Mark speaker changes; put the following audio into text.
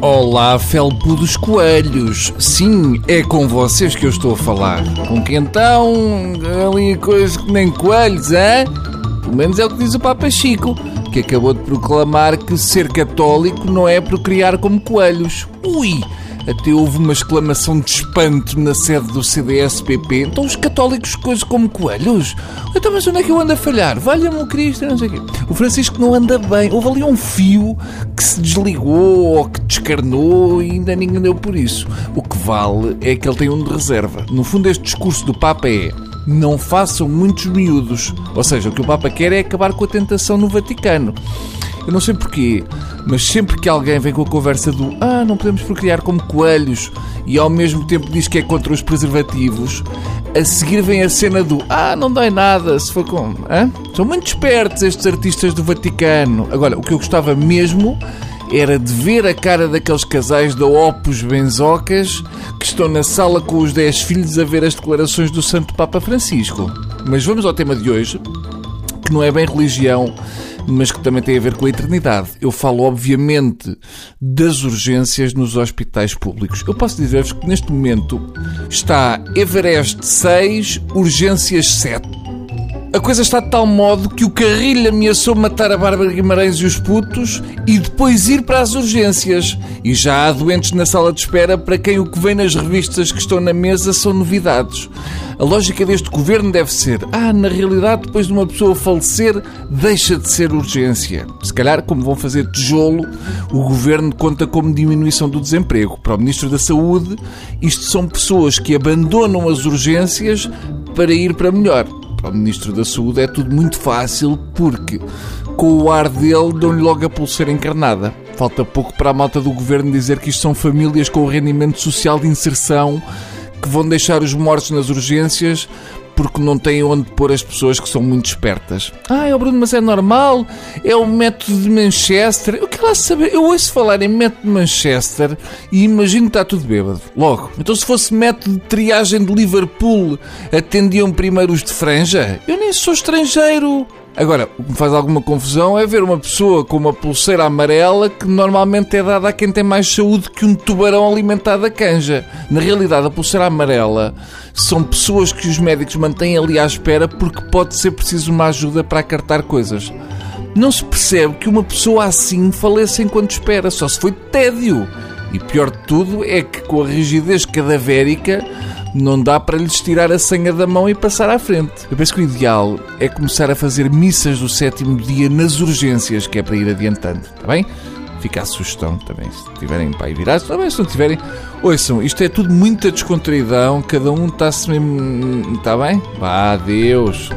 Speaker 1: Olá, felpo dos coelhos. Sim, é com vocês que eu estou a falar. Com que então, ali coisa que nem coelhos, hein? Pelo menos é o que diz o Papa Chico, que acabou de proclamar que ser católico não é procriar como coelhos. Ui! Até houve uma exclamação de espanto na sede do CDS-PP. Então os católicos coisas como coelhos? Então mas onde é que eu ando a falhar? Valha-me o Cristo, não sei o quê. O Francisco não anda bem. Houve ali um fio que se desligou ou que descarnou e ainda ninguém deu por isso. O que vale é que ele tem um de reserva. No fundo este discurso do Papa é não façam muitos miúdos. Ou seja, o que o Papa quer é acabar com a tentação no Vaticano. Eu não sei porquê, mas sempre que alguém vem com a conversa do ah, não podemos procriar como coelhos e ao mesmo tempo diz que é contra os preservativos, a seguir vem a cena do ah, não dói nada se for com. Hã? São muito espertos estes artistas do Vaticano. Agora, o que eu gostava mesmo era de ver a cara daqueles casais da Opus Benzocas que estão na sala com os 10 filhos a ver as declarações do Santo Papa Francisco. Mas vamos ao tema de hoje, que não é bem religião, mas que também tem a ver com a eternidade. Eu falo, obviamente, das urgências nos hospitais públicos. Eu posso dizer-vos que neste momento está Everest 6, Urgências 7. A coisa está de tal modo que o Carrilho ameaçou matar a Bárbara Guimarães e os putos e depois ir para as urgências. E já há doentes na sala de espera para quem o que vem nas revistas que estão na mesa são novidades. A lógica deste governo deve ser: ah, na realidade, depois de uma pessoa falecer, deixa de ser urgência. Se calhar, como vão fazer tijolo, o governo conta como diminuição do desemprego. Para o Ministro da Saúde, isto são pessoas que abandonam as urgências para ir para melhor para o Ministro da Saúde é tudo muito fácil porque com o ar dele dão-lhe logo a pulseira encarnada. Falta pouco para a malta do governo dizer que isto são famílias com rendimento social de inserção que vão deixar os mortos nas urgências porque não têm onde pôr as pessoas que são muito espertas. Ah, é o Bruno, mas é normal? É o método de Manchester? Eu quero lá saber. Eu ouço falar em método de Manchester e imagino que está tudo bêbado. Logo. Então, se fosse método de triagem de Liverpool, atendiam primeiro os de franja? Eu nem sou estrangeiro. Agora, o que me faz alguma confusão é ver uma pessoa com uma pulseira amarela que normalmente é dada a quem tem mais saúde que um tubarão alimentado a canja. Na realidade, a pulseira amarela são pessoas que os médicos mantêm ali à espera porque pode ser preciso uma ajuda para acartar coisas. Não se percebe que uma pessoa assim faleça enquanto espera, só se foi tédio. E pior de tudo é que com a rigidez cadavérica não dá para lhes tirar a senha da mão e passar à frente. Eu penso que o ideal é começar a fazer missas do sétimo dia nas urgências, que é para ir adiantando, está bem? Fica a sugestão também, se tiverem pai virados, também se não tiverem. Ouçam, isto é tudo muita descontraidão, cada um está-se mesmo. Está bem? Vá, adeus.